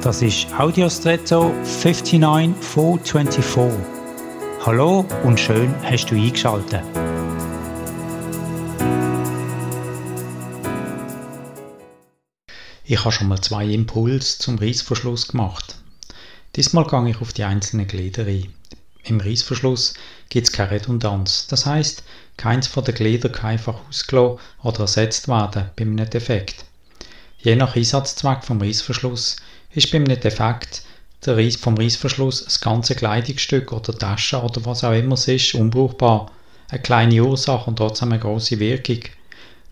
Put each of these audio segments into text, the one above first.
Das ist Audiostretto 59424. Hallo und schön hast du eingeschaltet. Ich habe schon mal zwei Impulse zum Reißverschluss gemacht. Diesmal gehe ich auf die einzelnen Glieder ein. Im Reißverschluss gibt es keine Redundanz. Das heißt, keins von den Gliedern kann einfach ausgelassen oder ersetzt werden bei einem Defekt. Je nach Einsatzzweck vom Reißverschluss ist bei einem Defekt der Reiss vom Reißverschluss das ganze Kleidungsstück oder Tasche oder was auch immer es ist unbrauchbar. Eine kleine Ursache und trotzdem eine große Wirkung.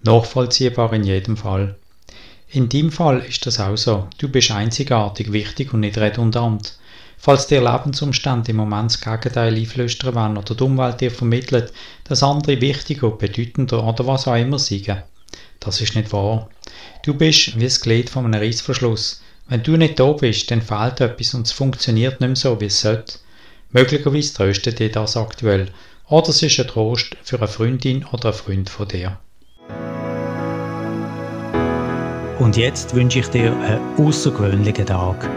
Nachvollziehbar in jedem Fall. In deinem Fall ist das auch so. Du bist einzigartig, wichtig und nicht redundant. Falls dir Lebensumstände im Moment das Gegenteil einflüstern wollen oder die Umwelt dir vermittelt, dass andere wichtiger, bedeutender oder was auch immer sind, das ist nicht wahr. Du bist wie das Glied von einem Reissverschluss. Wenn du nicht da bist, dann fehlt etwas und es funktioniert nicht mehr so, wie es sollte. Möglicherweise tröstet dir das aktuell. Oder es ist ein Trost für eine Freundin oder einen Freund von dir. Und jetzt wünsche ich dir einen außergewöhnlichen Tag.